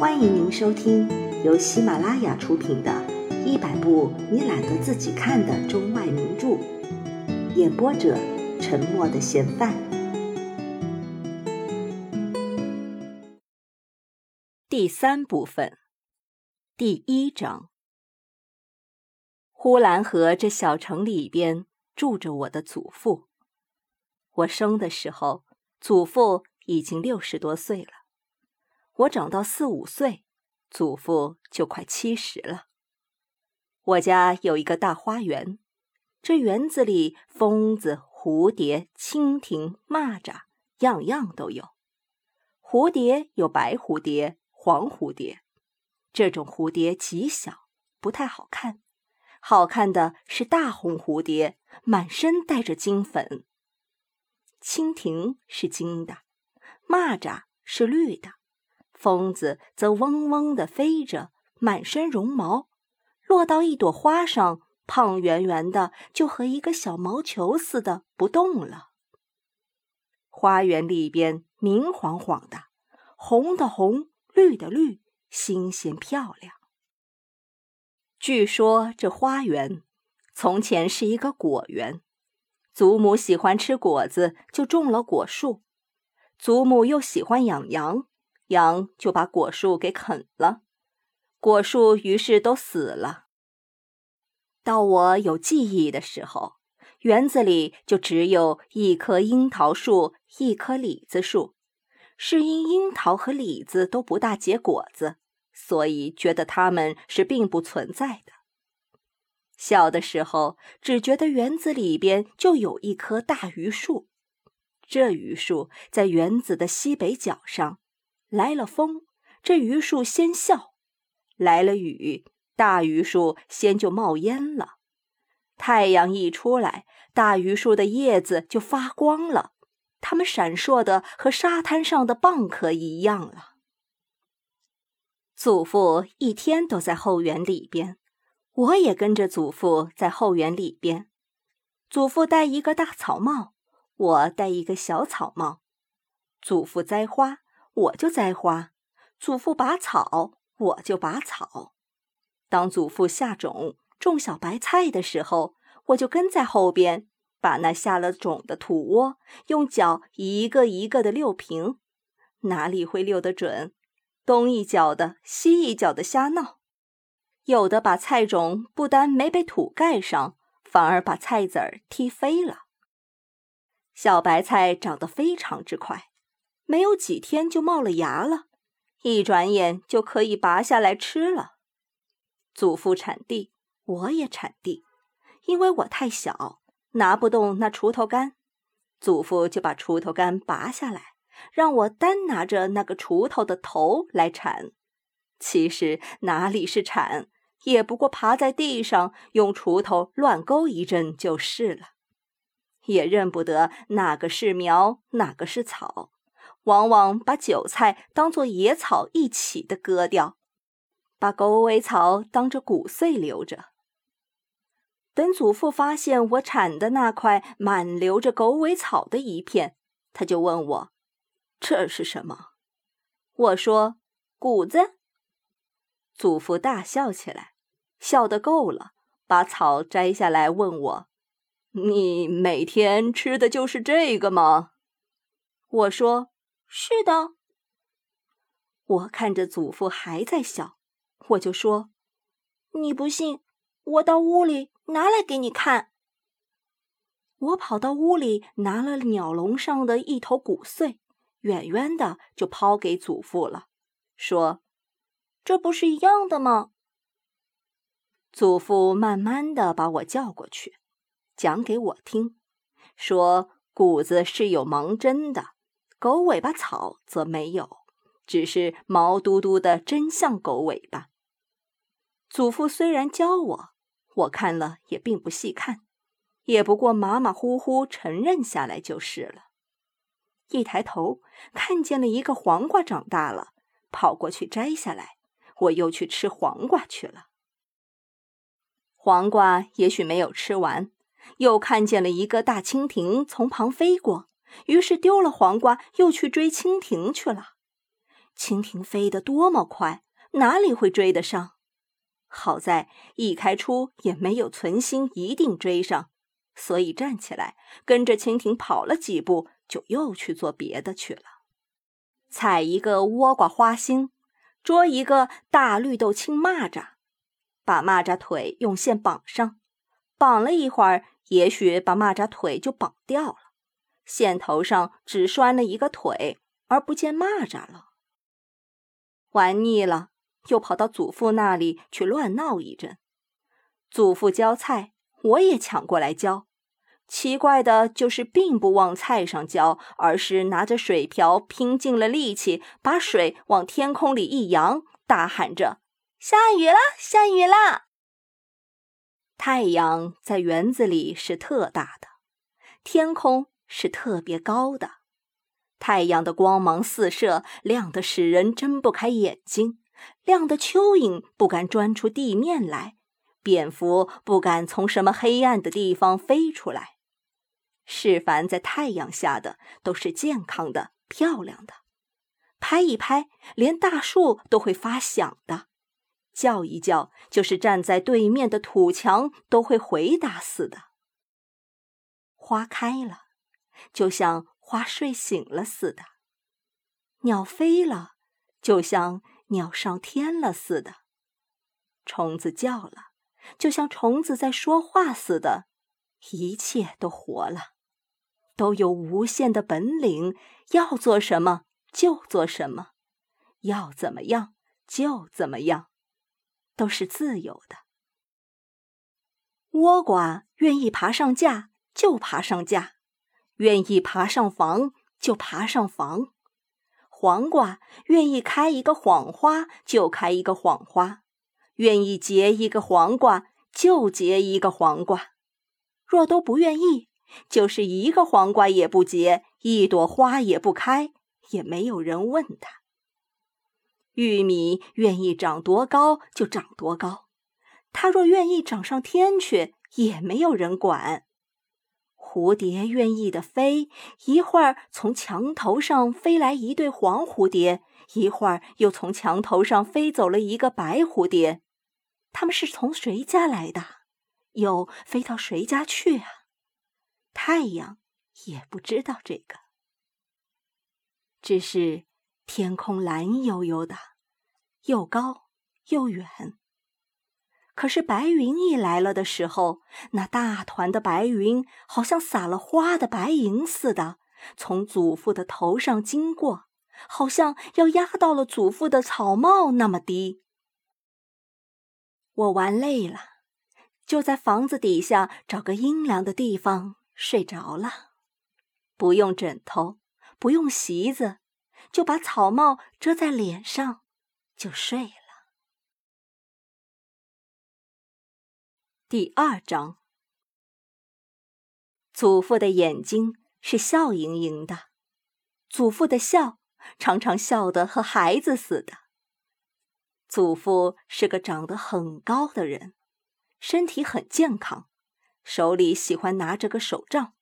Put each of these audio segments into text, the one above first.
欢迎您收听由喜马拉雅出品的《一百部你懒得自己看的中外名著》，演播者：沉默的嫌犯。第三部分，第一章。呼兰河这小城里边住着我的祖父。我生的时候，祖父已经六十多岁了。我长到四五岁，祖父就快七十了。我家有一个大花园，这园子里蜂子、蝴蝶、蜻蜓、蚂蚱，样样都有。蝴蝶有白蝴蝶、黄蝴蝶，这种蝴蝶极小，不太好看。好看的是大红蝴蝶，满身带着金粉。蜻蜓是金的，蚂蚱是绿的。蜂子则嗡嗡地飞着，满身绒毛，落到一朵花上，胖圆圆的，就和一个小毛球似的，不动了。花园里边明晃晃的，红的红，绿的绿，新鲜漂亮。据说这花园从前是一个果园，祖母喜欢吃果子，就种了果树。祖母又喜欢养羊。羊就把果树给啃了，果树于是都死了。到我有记忆的时候，园子里就只有一棵樱桃树，一棵李子树。是因樱桃和李子都不大结果子，所以觉得它们是并不存在的。小的时候，只觉得园子里边就有一棵大榆树，这榆树在园子的西北角上。来了风，这榆树先笑；来了雨，大榆树先就冒烟了。太阳一出来，大榆树的叶子就发光了，它们闪烁的和沙滩上的蚌壳一样了。祖父一天都在后园里边，我也跟着祖父在后园里边。祖父戴一个大草帽，我戴一个小草帽。祖父栽花。我就栽花，祖父拔草，我就拔草。当祖父下种种小白菜的时候，我就跟在后边，把那下了种的土窝用脚一个一个的溜平。哪里会溜得准？东一脚的，西一脚的瞎闹。有的把菜种不单没被土盖上，反而把菜籽儿踢飞了。小白菜长得非常之快。没有几天就冒了芽了，一转眼就可以拔下来吃了。祖父铲地，我也铲地，因为我太小，拿不动那锄头杆，祖父就把锄头杆拔下来，让我单拿着那个锄头的头来铲。其实哪里是铲，也不过爬在地上用锄头乱勾一阵就是了，也认不得哪个是苗，哪个是草。往往把韭菜当作野草一起的割掉，把狗尾草当着骨碎留着。等祖父发现我铲的那块满留着狗尾草的一片，他就问我：“这是什么？”我说：“谷子。”祖父大笑起来，笑得够了，把草摘下来问我：“你每天吃的就是这个吗？”我说。是的，我看着祖父还在笑，我就说：“你不信，我到屋里拿来给你看。”我跑到屋里拿了鸟笼上的一头骨碎，远远的就抛给祖父了，说：“这不是一样的吗？”祖父慢慢的把我叫过去，讲给我听，说谷子是有芒针的。狗尾巴草则没有，只是毛嘟嘟的，真像狗尾巴。祖父虽然教我，我看了也并不细看，也不过马马虎虎承认下来就是了。一抬头看见了一个黄瓜长大了，跑过去摘下来，我又去吃黄瓜去了。黄瓜也许没有吃完，又看见了一个大蜻蜓从旁飞过。于是丢了黄瓜，又去追蜻蜓去了。蜻蜓飞得多么快，哪里会追得上？好在一开初也没有存心一定追上，所以站起来跟着蜻蜓跑了几步，就又去做别的去了。采一个倭瓜花心，捉一个大绿豆青蚂蚱，把蚂蚱腿用线绑上，绑了一会儿，也许把蚂蚱腿就绑掉了，线头上只拴了一个腿，而不见蚂蚱了。玩腻了。又跑到祖父那里去乱闹一阵，祖父浇菜，我也抢过来浇。奇怪的就是，并不往菜上浇，而是拿着水瓢，拼尽了力气，把水往天空里一扬，大喊着：“下雨了，下雨了！”太阳在园子里是特大的，天空是特别高的，太阳的光芒四射，亮得使人睁不开眼睛。亮的蚯蚓不敢钻出地面来，蝙蝠不敢从什么黑暗的地方飞出来。是凡在太阳下的，都是健康的、漂亮的。拍一拍，连大树都会发响的；叫一叫，就是站在对面的土墙都会回答似的。花开了，就像花睡醒了似的；鸟飞了，就像……鸟上天了似的，虫子叫了，就像虫子在说话似的，一切都活了，都有无限的本领，要做什么就做什么，要怎么样就怎么样，都是自由的。倭瓜愿意爬上架就爬上架，愿意爬上房就爬上房。黄瓜愿意开一个谎花就开一个谎花，愿意结一个黄瓜就结一个黄瓜。若都不愿意，就是一个黄瓜也不结，一朵花也不开，也没有人问他。玉米愿意长多高就长多高，它若愿意长上天去，也没有人管。蝴蝶愿意的飞，一会儿从墙头上飞来一对黄蝴蝶，一会儿又从墙头上飞走了一个白蝴蝶。他们是从谁家来的，又飞到谁家去啊？太阳也不知道这个，只是天空蓝悠悠的，又高又远。可是白云一来了的时候，那大团的白云好像撒了花的白银似的，从祖父的头上经过，好像要压到了祖父的草帽那么低。我玩累了，就在房子底下找个阴凉的地方睡着了，不用枕头，不用席子，就把草帽遮在脸上，就睡了。第二章，祖父的眼睛是笑盈盈的，祖父的笑常常笑得和孩子似的。祖父是个长得很高的人，身体很健康，手里喜欢拿着个手杖，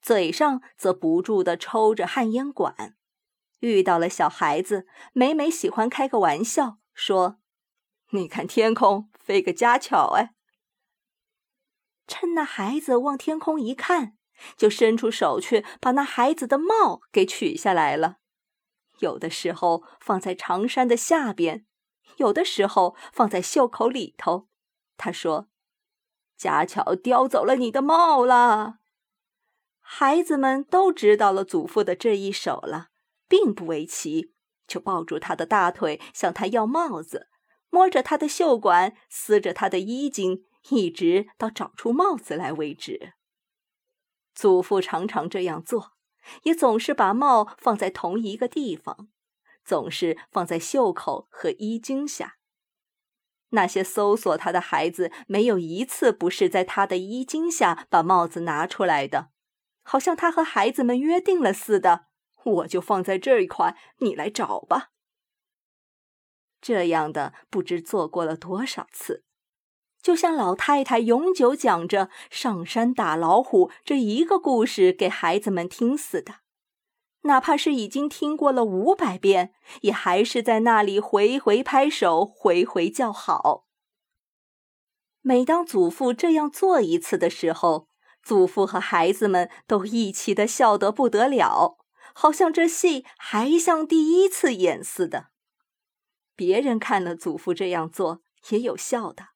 嘴上则不住地抽着旱烟管。遇到了小孩子，每每喜欢开个玩笑，说：“你看天空飞个家巧哎。”趁那孩子往天空一看，就伸出手去把那孩子的帽给取下来了。有的时候放在长衫的下边，有的时候放在袖口里头。他说：“家巧叼走了你的帽了。”孩子们都知道了祖父的这一手了，并不为奇，就抱住他的大腿向他要帽子，摸着他的袖管，撕着他的衣襟。一直到找出帽子来为止。祖父常常这样做，也总是把帽放在同一个地方，总是放在袖口和衣襟下。那些搜索他的孩子，没有一次不是在他的衣襟下把帽子拿出来的，好像他和孩子们约定了似的。我就放在这一块，你来找吧。这样的不知做过了多少次。就像老太太永久讲着上山打老虎这一个故事给孩子们听似的，哪怕是已经听过了五百遍，也还是在那里回回拍手，回回叫好。每当祖父这样做一次的时候，祖父和孩子们都一起的笑得不得了，好像这戏还像第一次演似的。别人看了祖父这样做，也有笑的，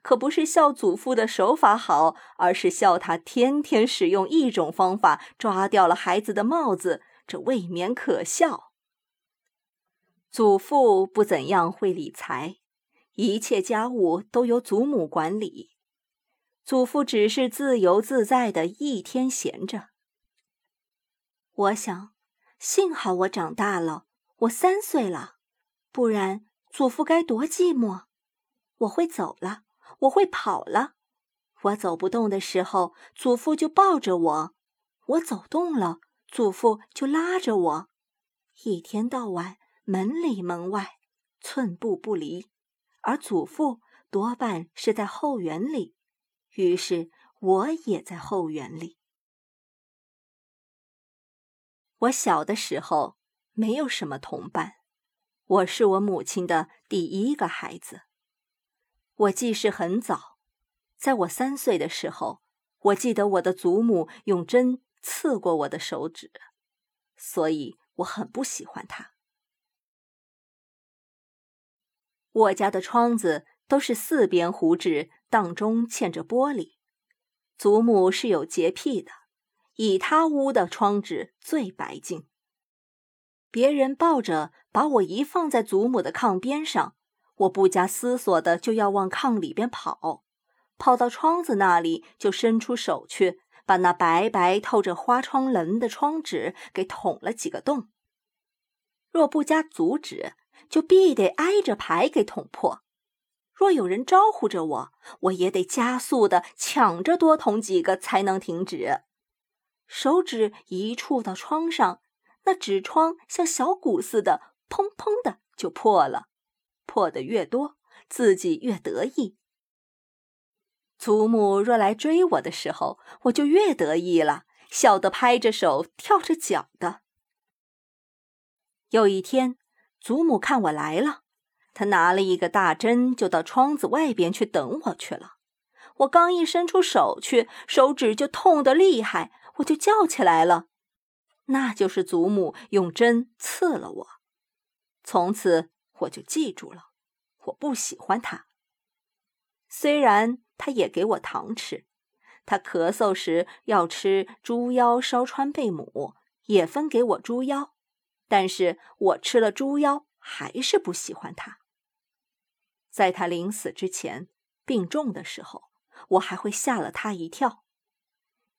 可不是笑祖父的手法好，而是笑他天天使用一种方法抓掉了孩子的帽子，这未免可笑。祖父不怎样会理财。一切家务都由祖母管理，祖父只是自由自在的一天闲着。我想，幸好我长大了，我三岁了，不然祖父该多寂寞。我会走了，我会跑了。我走不动的时候，祖父就抱着我；我走动了，祖父就拉着我。一天到晚，门里门外，寸步不离。而祖父多半是在后园里，于是我也在后园里。我小的时候没有什么同伴，我是我母亲的第一个孩子。我记事很早，在我三岁的时候，我记得我的祖母用针刺过我的手指，所以我很不喜欢她。我家的窗子都是四边糊纸，当中嵌着玻璃。祖母是有洁癖的，以她屋的窗纸最白净。别人抱着把我一放在祖母的炕边上，我不加思索的就要往炕里边跑，跑到窗子那里就伸出手去，把那白白透着花窗棱的窗纸给捅了几个洞。若不加阻止。就必得挨着牌给捅破。若有人招呼着我，我也得加速的抢着多捅几个才能停止。手指一触到窗上，那纸窗像小鼓似的，砰砰的就破了。破的越多，自己越得意。祖母若来追我的时候，我就越得意了，笑得拍着手、跳着脚的。有一天。祖母看我来了，她拿了一个大针，就到窗子外边去等我去了。我刚一伸出手去，手指就痛得厉害，我就叫起来了。那就是祖母用针刺了我。从此我就记住了，我不喜欢他。虽然他也给我糖吃，他咳嗽时要吃猪腰烧川贝母，也分给我猪腰。但是我吃了猪腰，还是不喜欢他。在他临死之前，病重的时候，我还会吓了他一跳。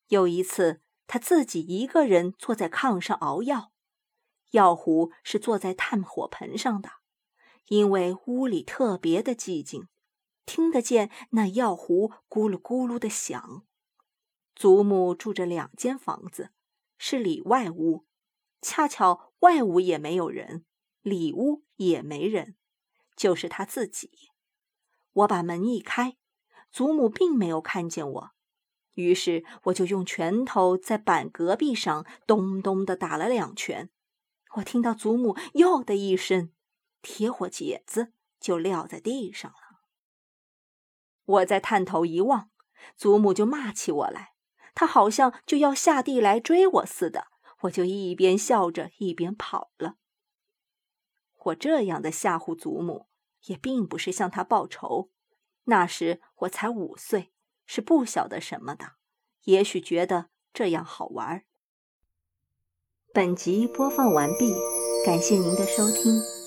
有一次，他自己一个人坐在炕上熬药，药壶是坐在炭火盆上的，因为屋里特别的寂静，听得见那药壶咕噜咕噜的响。祖母住着两间房子，是里外屋。恰巧外屋也没有人，里屋也没人，就是他自己。我把门一开，祖母并没有看见我，于是我就用拳头在板隔壁上咚咚的打了两拳。我听到祖母“哟”的一声，铁火剪子就撂在地上了。我在探头一望，祖母就骂起我来，她好像就要下地来追我似的。我就一边笑着一边跑了。我这样的吓唬祖母，也并不是向她报仇。那时我才五岁，是不晓得什么的，也许觉得这样好玩。本集播放完毕，感谢您的收听。